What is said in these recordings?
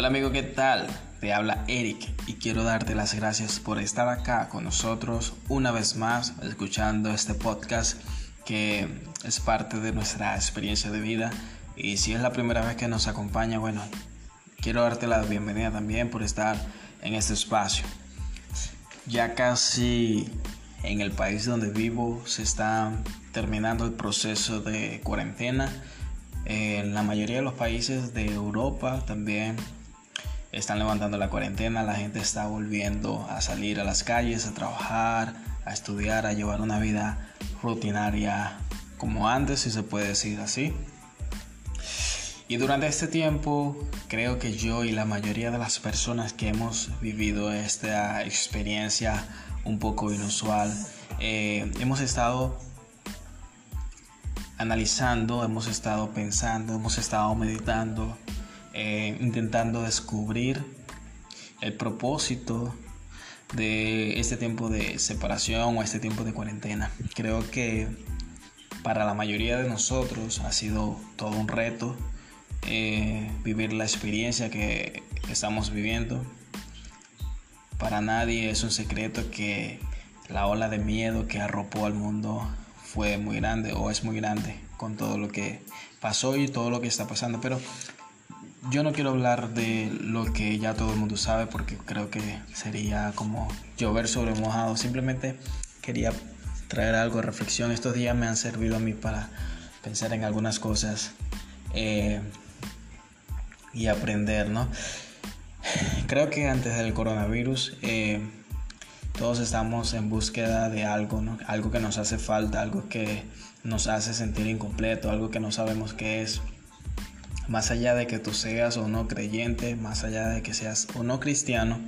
Hola amigo, ¿qué tal? Te habla Eric y quiero darte las gracias por estar acá con nosotros una vez más escuchando este podcast que es parte de nuestra experiencia de vida y si es la primera vez que nos acompaña, bueno, quiero darte la bienvenida también por estar en este espacio. Ya casi en el país donde vivo se está terminando el proceso de cuarentena. En la mayoría de los países de Europa también están levantando la cuarentena, la gente está volviendo a salir a las calles, a trabajar, a estudiar, a llevar una vida rutinaria como antes, si se puede decir así. Y durante este tiempo creo que yo y la mayoría de las personas que hemos vivido esta experiencia un poco inusual, eh, hemos estado analizando, hemos estado pensando, hemos estado meditando eh, intentando descubrir el propósito de este tiempo de separación o este tiempo de cuarentena. Creo que para la mayoría de nosotros ha sido todo un reto eh, vivir la experiencia que estamos viviendo. Para nadie es un secreto que la ola de miedo que arropó al mundo fue muy grande o es muy grande con todo lo que pasó y todo lo que está pasando. Pero yo no quiero hablar de lo que ya todo el mundo sabe porque creo que sería como llover sobre mojado. Simplemente quería traer algo de reflexión. Estos días me han servido a mí para pensar en algunas cosas eh, y aprender, ¿no? Creo que antes del coronavirus eh, todos estamos en búsqueda de algo, ¿no? Algo que nos hace falta, algo que nos hace sentir incompleto, algo que no sabemos qué es más allá de que tú seas o no creyente, más allá de que seas o no cristiano,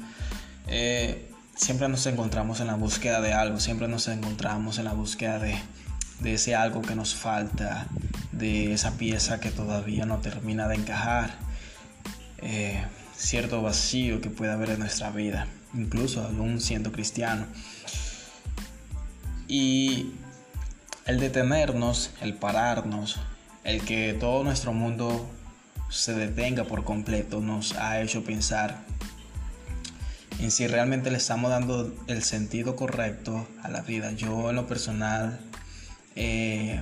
eh, siempre nos encontramos en la búsqueda de algo, siempre nos encontramos en la búsqueda de, ese algo que nos falta, de esa pieza que todavía no termina de encajar, eh, cierto vacío que puede haber en nuestra vida, incluso aún siendo cristiano. Y el detenernos, el pararnos, el que todo nuestro mundo se detenga por completo nos ha hecho pensar en si realmente le estamos dando el sentido correcto a la vida. Yo en lo personal, eh,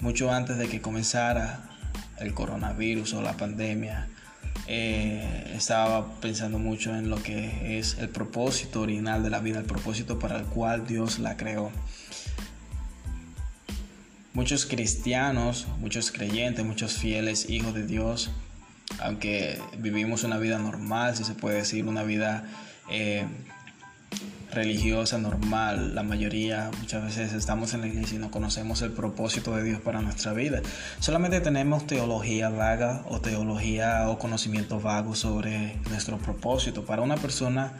mucho antes de que comenzara el coronavirus o la pandemia, eh, estaba pensando mucho en lo que es el propósito original de la vida, el propósito para el cual Dios la creó. Muchos cristianos, muchos creyentes, muchos fieles hijos de Dios, aunque vivimos una vida normal, si se puede decir, una vida eh, religiosa normal, la mayoría muchas veces estamos en la iglesia y no conocemos el propósito de Dios para nuestra vida. Solamente tenemos teología vaga o teología o conocimiento vago sobre nuestro propósito. Para una persona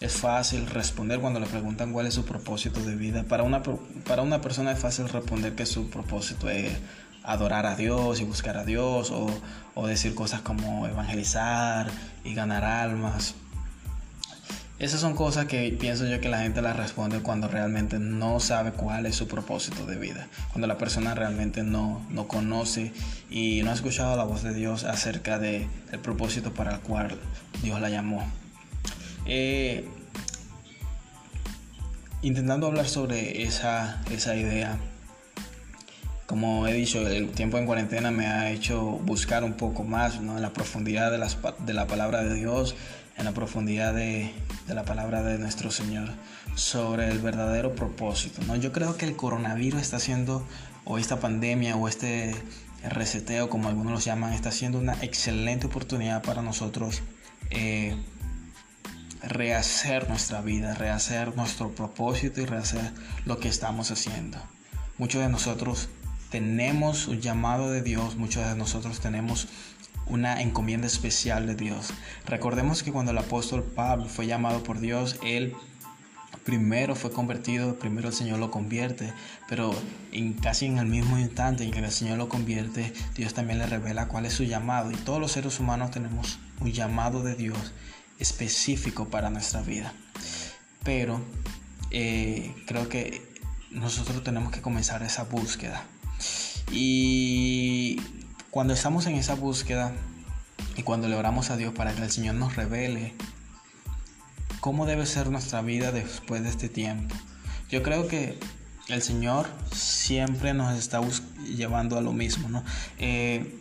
es fácil responder cuando le preguntan cuál es su propósito de vida. Para una, para una persona es fácil responder que su propósito es adorar a Dios y buscar a Dios o, o decir cosas como evangelizar y ganar almas. Esas son cosas que pienso yo que la gente las responde cuando realmente no sabe cuál es su propósito de vida. Cuando la persona realmente no, no conoce y no ha escuchado la voz de Dios acerca del el propósito para el cual Dios la llamó. Eh, intentando hablar sobre esa, esa idea, como he dicho, el tiempo en cuarentena me ha hecho buscar un poco más en la profundidad de, las, de, la palabra de Dios, en la profundidad de, de, la palabra de nuestro Señor, sobre el verdadero propósito. ¿no? Yo creo que el coronavirus está haciendo, o esta pandemia, o este reseteo, como algunos lo llaman, está siendo una excelente oportunidad para nosotros. Eh, rehacer nuestra vida, rehacer nuestro propósito y rehacer lo que estamos haciendo. Muchos de nosotros tenemos un llamado de Dios, muchos de nosotros tenemos una encomienda especial de Dios. Recordemos que cuando el apóstol Pablo fue llamado por Dios, él primero fue convertido, primero el Señor lo convierte, pero en, casi en el mismo instante en que el Señor lo convierte, Dios también le revela cuál es su llamado. Y todos los seres humanos tenemos un llamado de Dios específico para nuestra vida. Pero eh, creo que nosotros tenemos que comenzar esa búsqueda. Y cuando estamos en esa búsqueda, y cuando le oramos a Dios para que el Señor nos revele cómo debe ser nuestra vida después de este tiempo. Yo creo que el Señor siempre nos está llevando a lo mismo, ¿no? Eh,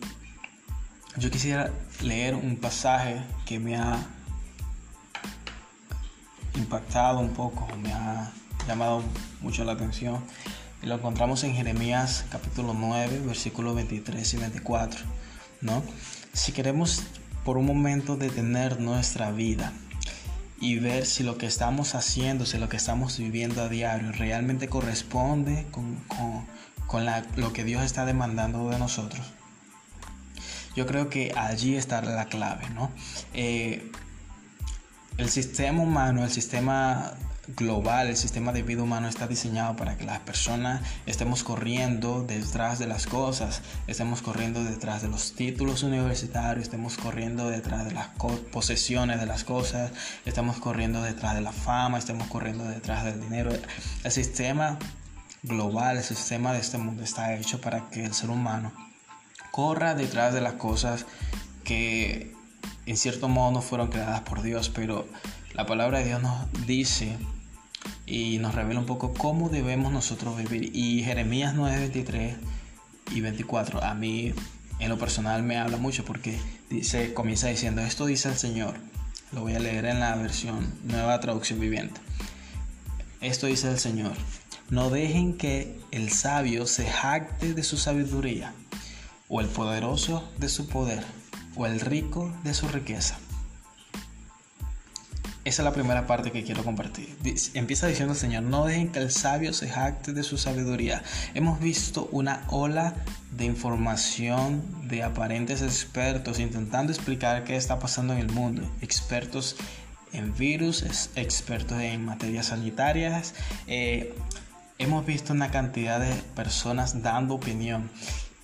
yo quisiera leer un pasaje que me ha impactado un poco, me ha llamado mucho la atención. Y lo encontramos en Jeremías capítulo 9, versículos 23 y 24, ¿no? Si queremos por un momento detener nuestra vida y ver si lo que estamos haciendo, si lo que estamos viviendo a diario realmente corresponde con, con, lo que Dios está demandando de nosotros. Yo creo que allí está la clave, ¿no? Eh, el sistema humano, el sistema global, el sistema de vida humano está diseñado para que las personas estemos corriendo detrás de las cosas, estemos corriendo detrás de los títulos universitarios, estemos corriendo detrás de las posesiones de las cosas, estamos corriendo detrás de la fama, estemos corriendo detrás del dinero. El sistema global, el sistema de este mundo está hecho para que el ser humano corra detrás de las cosas que en cierto modo no fueron creadas por Dios, pero la palabra de Dios nos dice y nos revela un poco cómo debemos nosotros vivir. Y Jeremías 9, 23 y 24 a mí en lo personal me habla mucho porque dice, comienza diciendo, esto dice el Señor. Lo voy a leer en la versión nueva traducción viviente. Esto dice el Señor. No dejen que el sabio se jacte de su sabiduría, o el poderoso de su poder, o el rico de su riqueza esa es la primera parte que quiero compartir. Empieza diciendo el Señor, no dejen que el sabio se jacte de su sabiduría. Hemos visto una ola de información de aparentes expertos intentando explicar qué está pasando en el mundo. Expertos en virus, expertos en materias sanitarias. Eh, hemos visto una cantidad de personas dando opinión.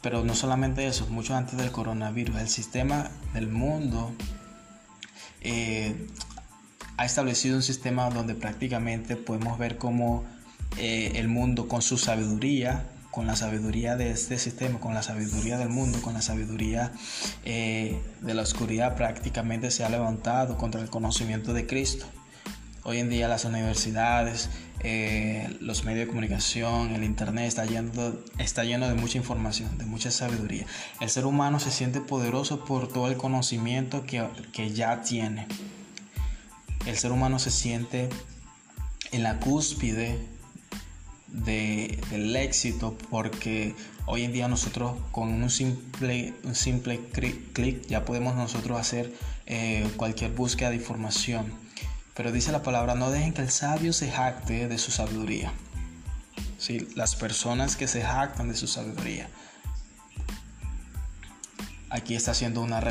Pero no solamente eso, mucho antes del coronavirus, el sistema del mundo eh, ha establecido un sistema donde prácticamente podemos ver cómo eh, el mundo con su sabiduría, con la sabiduría de este sistema, con la sabiduría del mundo, con la sabiduría eh, de la oscuridad, prácticamente se ha levantado contra el conocimiento de Cristo. Hoy en día las universidades, eh, los medios de comunicación, el Internet está lleno, está lleno de mucha información, de mucha sabiduría. El ser humano se siente poderoso por todo el conocimiento que, que ya tiene el ser humano se siente en la cúspide del éxito porque hoy en día nosotros con un simple, un simple clic ya podemos nosotros hacer eh, cualquier búsqueda de información. Pero dice la palabra, no dejen que el sabio se jacte de su sabiduría. ¿Sí? Las personas que se jactan de su sabiduría. Aquí está haciendo una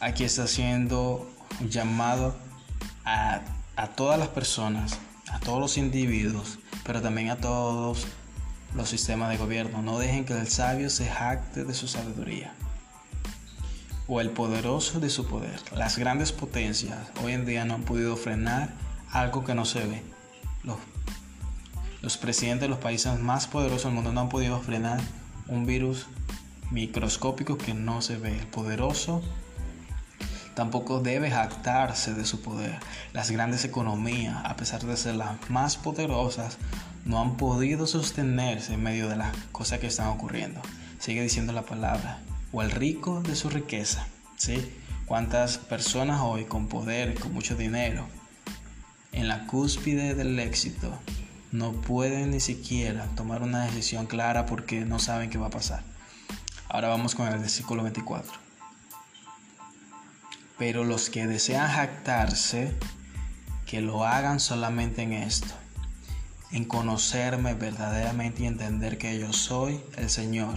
aquí está haciendo un llamado a, todas las personas, a todos los individuos, pero también a todos los sistemas de gobierno. No dejen que el sabio se jacte de su sabiduría o el poderoso de su poder. Las grandes potencias hoy en día no han podido frenar algo que no se ve. Los, los presidentes de los países más poderosos del mundo no han podido frenar un virus microscópico que no se ve. El poderoso tampoco debe jactarse de su poder. Las grandes economías, a pesar de ser las más poderosas, no han podido sostenerse en medio de las cosas que están ocurriendo. Sigue diciendo la palabra, o el rico de su riqueza. ¿sí? ¿Cuántas personas hoy con poder, con mucho dinero, en la cúspide del éxito, no pueden ni siquiera tomar una decisión clara porque no saben qué va a pasar? Ahora vamos con el versículo 24. Pero los que desean jactarse, que lo hagan solamente en esto, en conocerme verdaderamente y entender que yo soy el Señor.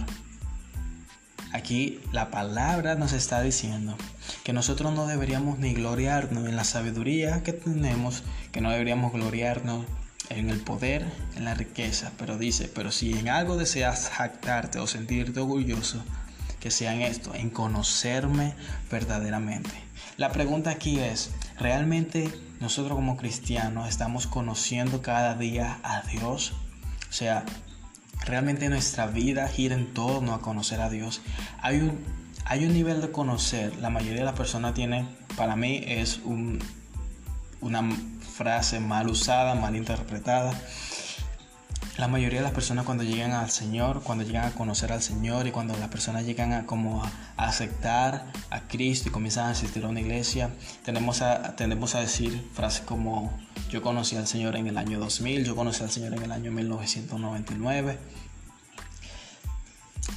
Aquí la palabra nos está diciendo que nosotros no deberíamos ni gloriarnos en la sabiduría que tenemos, que no deberíamos gloriarnos en el poder, en la riqueza, pero dice, pero si en algo deseas jactarte o sentirte orgulloso, que sea en esto, en conocerme verdaderamente. La pregunta aquí es, ¿realmente nosotros como cristianos estamos conociendo cada día a Dios? O sea, realmente nuestra vida gira en torno a conocer a Dios. Hay un, hay un nivel de conocer, la mayoría de las personas tiene, para mí es un, una frase mal usada, mal interpretada. La mayoría de las personas cuando llegan al Señor, cuando llegan a conocer al Señor y cuando las personas llegan a como a, aceptar a Cristo y comienzan a asistir a una iglesia, tenemos a, tendemos a decir frases como yo conocí al Señor en el año 2000, yo conocí al Señor en el año 1999.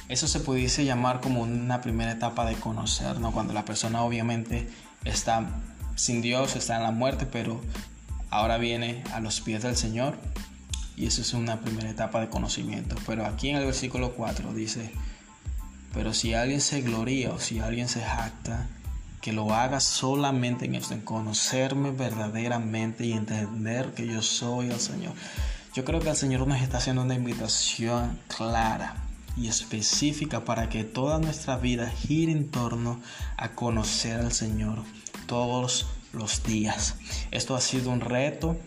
Eso se pudiese llamar como una primera etapa de conocer, ¿no? Cuando la persona obviamente está sin Dios, está en la muerte, pero ahora viene a los pies del Señor y eso es una primera etapa de conocimiento. Pero aquí en el versículo 4 dice, pero si alguien se gloría o si alguien se jacta, que lo haga solamente en esto, en conocerme verdaderamente y entender que yo soy el Señor. Yo creo que el Señor nos está haciendo una invitación clara y específica para que toda nuestra vida gire en torno a conocer al Señor todos los días. Esto ha sido un reto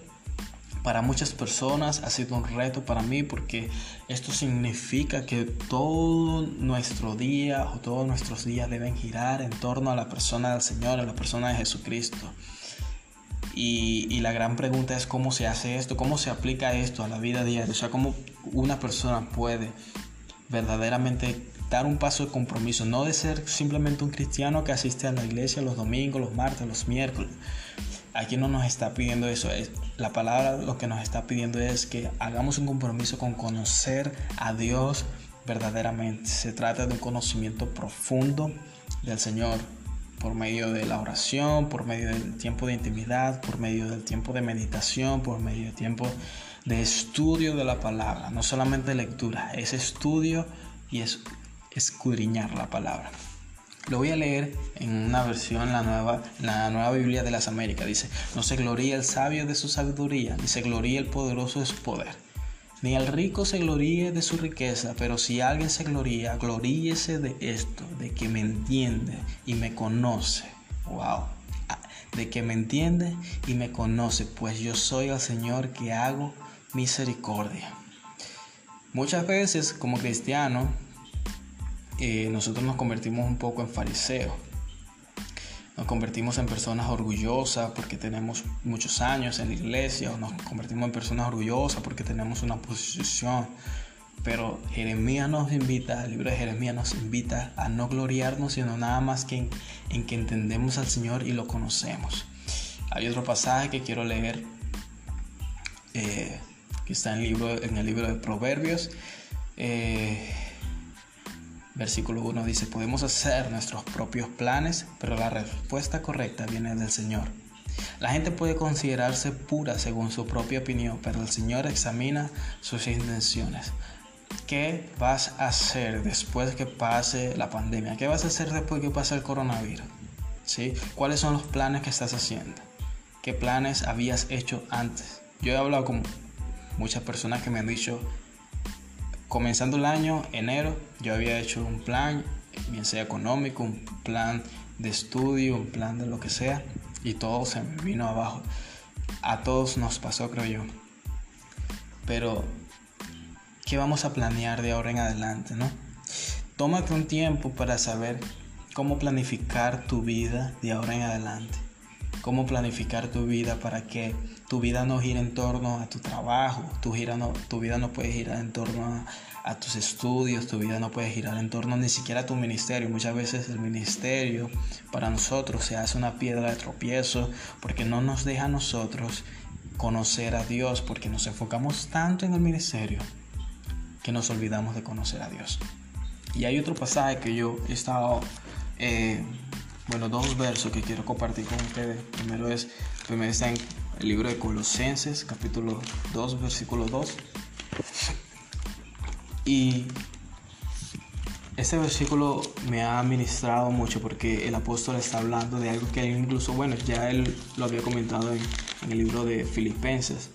para muchas personas, ha sido un reto para mí porque esto significa que todo nuestro día o todos nuestros días deben girar en torno a la persona del Señor, a la persona de Jesucristo. Y, y, la gran pregunta es cómo se hace esto, cómo se aplica esto a la vida diaria, o sea, cómo una persona puede verdaderamente dar un paso de compromiso, no de ser simplemente un cristiano que asiste a la iglesia los domingos, los martes, los miércoles. Aquí no nos está pidiendo eso, la palabra lo que nos está pidiendo es que hagamos un compromiso con conocer a Dios verdaderamente. Se trata de un conocimiento profundo del Señor por medio de la oración, por medio del tiempo de intimidad, por medio del tiempo de meditación, por medio del tiempo de estudio de la palabra, no solamente lectura, es estudio y es escudriñar la palabra. Lo voy a leer en una versión, la nueva, la nueva Biblia de las Américas. Dice, no se gloría el sabio de su sabiduría, ni se gloría el poderoso de su poder. Ni el rico se gloríe de su riqueza, pero si alguien se gloría, gloríese de esto, de que me entiende y me conoce. Wow. Ah, de que me entiende y me conoce, pues yo soy el Señor que hago misericordia. Muchas veces como cristiano eh, nosotros nos convertimos un poco en fariseos. Nos convertimos en personas orgullosas porque tenemos muchos años en la iglesia, o nos convertimos en personas orgullosas porque tenemos una posición. Pero Jeremías nos invita, el libro de Jeremías nos invita a no gloriarnos, sino nada más que en, que entendemos al Señor y lo conocemos. Hay otro pasaje que quiero leer, eh, que está en el, libro, en el libro de Proverbios. Eh, Versículo 1 dice, podemos hacer nuestros propios planes, pero la respuesta correcta viene del Señor. La gente puede considerarse pura según su propia opinión, pero el Señor examina sus intenciones. ¿Qué vas a hacer después que pase la pandemia? ¿Qué vas a hacer después que pase el coronavirus? ¿Sí? ¿Cuáles son los planes que estás haciendo? ¿Qué planes habías hecho antes? Yo he hablado con muchas personas que me han dicho, comenzando el año, enero, yo había hecho un plan, bien sea económico, un plan de estudio, un plan de lo que sea, y todo se me vino abajo. A todos nos pasó, creo yo. Pero, ¿qué vamos a planear de ahora en adelante, no? Tómate un tiempo para saber cómo planificar tu vida de ahora en adelante. Cómo planificar tu vida para que tu vida no gira en torno a tu trabajo, tu vida no puede girar en torno a, tus estudios, tu vida no puede girar en torno ni siquiera a tu ministerio. Muchas veces el ministerio para nosotros se hace una piedra de tropiezo porque no nos deja a nosotros conocer a Dios, porque nos enfocamos tanto en el ministerio que nos olvidamos de conocer a Dios. Y hay otro pasaje que yo he estado, eh, bueno, dos versos que quiero compartir con ustedes. Primero es, primero está en el libro de Colosenses, capítulo 2, versículo 2. Y este versículo me ha ministrado mucho porque el apóstol está hablando de algo que incluso, bueno, ya él lo había comentado en, el libro de Filipenses,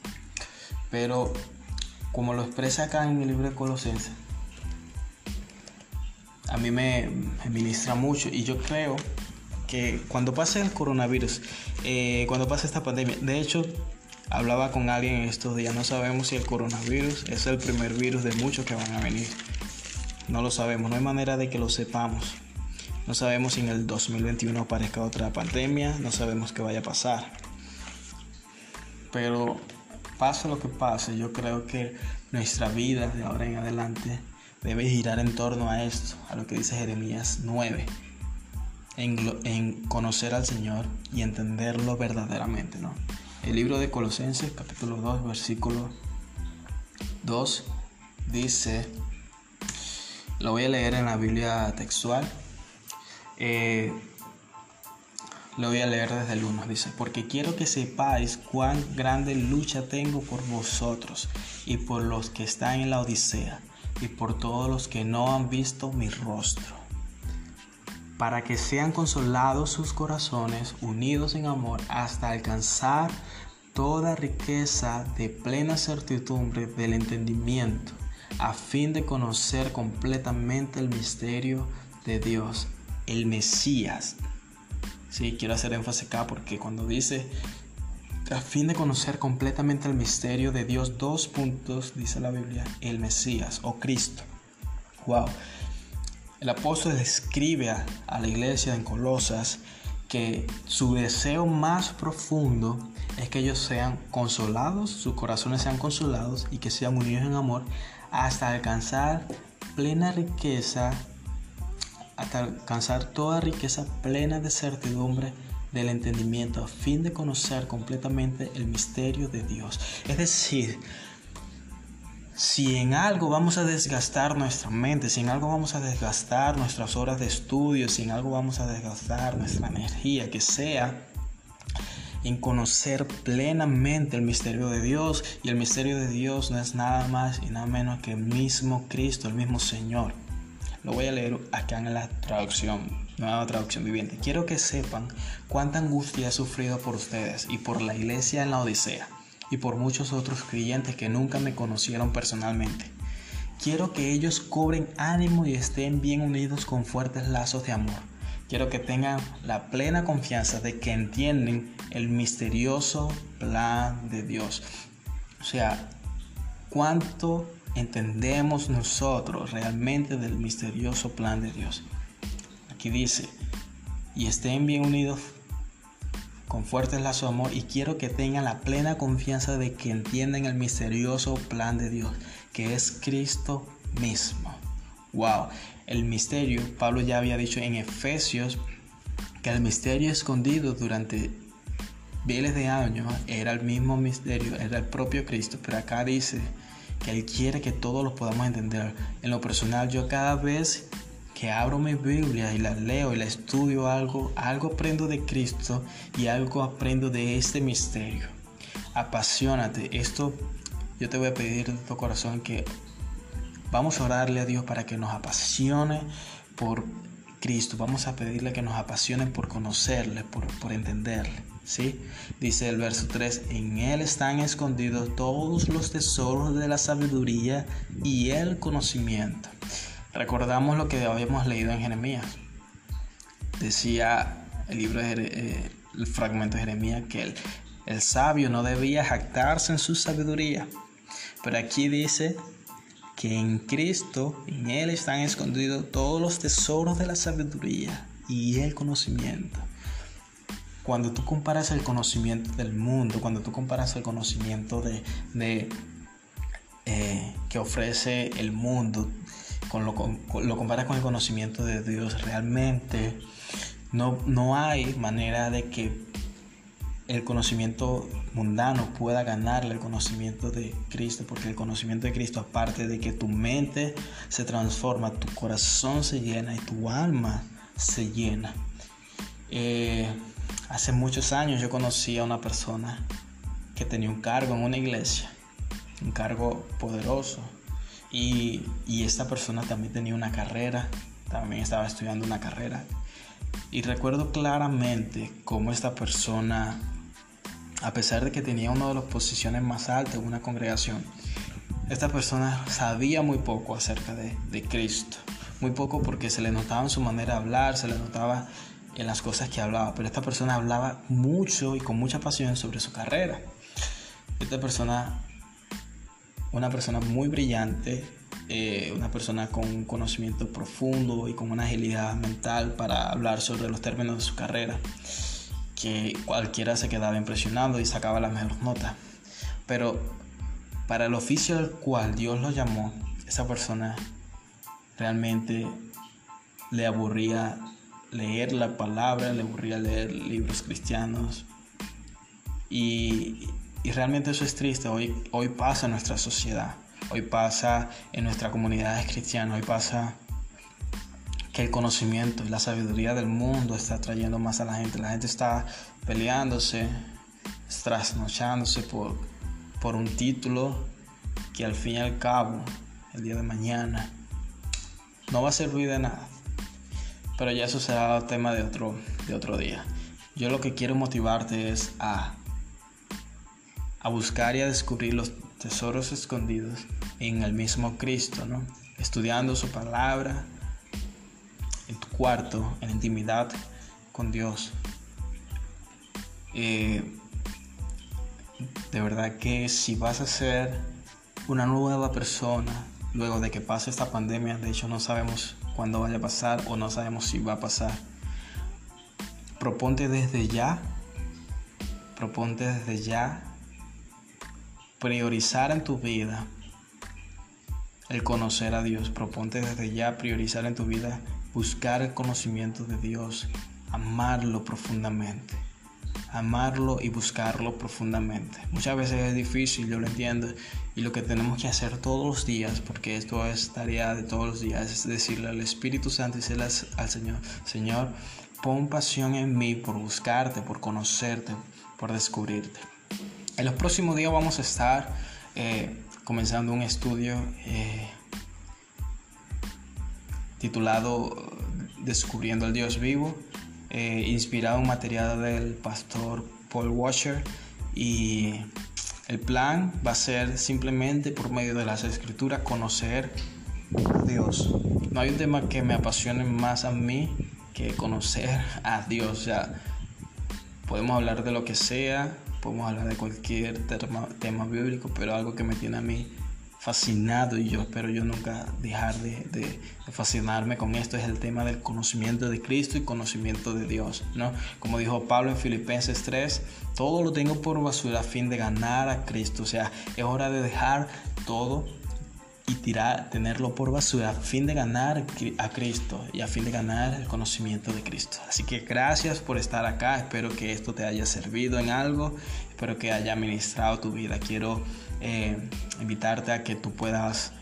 pero como lo expresa acá en el libro de Colosenses, a mí me, me ministra mucho y yo creo que cuando pase el coronavirus, eh, cuando pase esta pandemia, de hecho, Hablaba con alguien en estos días, no sabemos si el coronavirus es el primer virus de muchos que van a venir. No lo sabemos, no hay manera de que lo sepamos. No sabemos si en el 2021 aparezca otra pandemia, no sabemos qué vaya a pasar. Pero pase lo que pase, yo creo que nuestra vida de ahora en adelante debe girar en torno a esto, a lo que dice Jeremías 9, en, conocer al Señor y entenderlo verdaderamente, ¿no? El libro de Colosenses, capítulo 2, versículo 2, dice, lo voy a leer en la Biblia textual, eh, lo voy a leer desde el 1, dice, porque quiero que sepáis cuán grande lucha tengo por vosotros y por los que están en la Odisea y por todos los que no han visto mi rostro para que sean consolados sus corazones, unidos en amor, hasta alcanzar toda riqueza de plena certidumbre del entendimiento, a fin de conocer completamente el misterio de Dios, el Mesías. Sí, quiero hacer énfasis acá porque cuando dice a fin de conocer completamente el misterio de Dios, dos puntos, dice la Biblia, el Mesías o Cristo. Wow. El apóstol escribe a, la iglesia en Colosas que su deseo más profundo es que ellos sean consolados, sus corazones sean consolados y que sean unidos en amor hasta alcanzar plena riqueza, hasta alcanzar toda riqueza plena de certidumbre del entendimiento a fin de conocer completamente el misterio de Dios. Es decir, si en algo vamos a desgastar nuestra mente, si en algo vamos a desgastar nuestras horas de estudio, si en algo vamos a desgastar nuestra energía, que sea en conocer plenamente el misterio de Dios. Y el misterio de Dios no es nada más y nada menos que el mismo Cristo, el mismo Señor. Lo voy a leer acá en la traducción, nueva traducción viviente. Quiero que sepan cuánta angustia he sufrido por ustedes y por la iglesia en la Odisea y por muchos otros creyentes que nunca me conocieron personalmente. Quiero que ellos cobren ánimo y estén bien unidos con fuertes lazos de amor. Quiero que tengan la plena confianza de que entienden el misterioso plan de Dios. O sea, cuánto entendemos nosotros realmente del misterioso plan de Dios. Aquí dice, y estén bien unidos con fuertes lazos de amor y quiero que tengan la plena confianza de que entienden el misterioso plan de Dios, que es Cristo mismo. Wow, el misterio, Pablo ya había dicho en Efesios que el misterio escondido durante miles de años era el mismo misterio, era el propio Cristo, pero acá dice que Él quiere que todos lo podamos entender. En lo personal, yo cada vez que abro mi Biblia y la leo y la estudio algo, algo aprendo de Cristo y algo aprendo de este misterio. Apasionate. Esto yo te voy a pedir de tu corazón que vamos a orarle a Dios para que nos apasione por Cristo. Vamos a pedirle que nos apasione por conocerle, por, por entenderle. ¿sí? Dice el verso 3, en Él están escondidos todos los tesoros de la sabiduría y el conocimiento. Recordamos lo que habíamos leído en Jeremías. Decía el libro eh, el fragmento de Jeremías que el, el sabio no debía jactarse en su sabiduría. Pero aquí dice que en Cristo, en Él están escondidos todos los tesoros de la sabiduría y el conocimiento. Cuando tú comparas el conocimiento del mundo, cuando tú comparas el conocimiento de, de eh, que ofrece el mundo, con lo, lo comparas con el conocimiento de Dios, realmente no, no hay manera de que el conocimiento mundano pueda ganarle el conocimiento de Cristo, porque el conocimiento de Cristo, aparte de que tu mente se transforma, tu corazón se llena y tu alma se llena. Eh, hace muchos años yo conocí a una persona que tenía un cargo en una iglesia, un cargo poderoso, y, esta persona también tenía una carrera, también estaba estudiando una carrera. Y recuerdo claramente cómo esta persona, a pesar de que tenía una de las posiciones más altas en una congregación, esta persona sabía muy poco acerca de, de, Cristo. Muy poco porque se le notaba en su manera de hablar, se le notaba en las cosas que hablaba. Pero esta persona hablaba mucho y con mucha pasión sobre su carrera. Esta persona, una persona muy brillante, eh, una persona con un conocimiento profundo y con una agilidad mental para hablar sobre los términos de su carrera, que cualquiera se quedaba impresionado y sacaba la mejor nota. Pero para el oficio al cual Dios lo llamó, esa persona realmente le aburría leer la palabra, le aburría leer libros cristianos. Y, y realmente eso es triste. Hoy, hoy pasa en nuestra sociedad, hoy pasa en nuestra comunidad cristiana, hoy pasa que el conocimiento y la sabiduría del mundo está trayendo más a la gente. La gente está peleándose, trasnochándose por, por un título que al fin y al cabo, el día de mañana, no va a servir de nada. Pero ya eso será tema de otro, de otro día. Yo lo que quiero motivarte es a, a buscar y a descubrir los tesoros escondidos en el mismo Cristo, ¿no? Estudiando su palabra en tu cuarto, en intimidad con Dios. Eh, de verdad que si vas a ser una nueva persona luego de que pase esta pandemia, de hecho no sabemos cuándo vaya a pasar o no sabemos si va a pasar. Proponte desde ya, proponte desde ya priorizar en tu vida el conocer a Dios. Proponte desde ya priorizar en tu vida buscar el conocimiento de Dios, amarlo profundamente amarlo y buscarlo profundamente. Muchas veces es difícil, yo lo entiendo, y lo que tenemos que hacer todos los días, porque esto es tarea de todos los días, es decirle al Espíritu Santo y decirle al Señor, Señor, pon pasión en mí por buscarte, por conocerte, por descubrirte. En los próximos días vamos a estar eh, comenzando un estudio eh, titulado Descubriendo al Dios vivo eh, inspirado en material del pastor Paul Washer y el plan va a ser simplemente por medio de las escrituras conocer a Dios. No hay un tema que me apasione más a mí que conocer a Dios. Podemos hablar de lo que sea, podemos hablar de cualquier tema, tema bíblico, pero algo que me tiene a mí fascinado y yo espero yo nunca dejar de, fascinarme con esto es el tema del conocimiento de Cristo y conocimiento de Dios ¿no? como dijo Pablo en Filipenses 3 todo lo tengo por basura a fin de ganar a Cristo o sea es hora de dejar todo y tirar, tenerlo por basura a fin de ganar a Cristo y a fin de ganar el conocimiento de Cristo. Así que gracias por estar acá, espero que esto te haya servido en algo, espero que haya ministrado tu vida. Quiero eh, invitarte a que tú puedas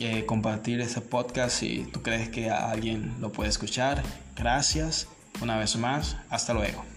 eh, compartir este podcast si tú crees que alguien lo puede escuchar. Gracias una vez más, hasta luego.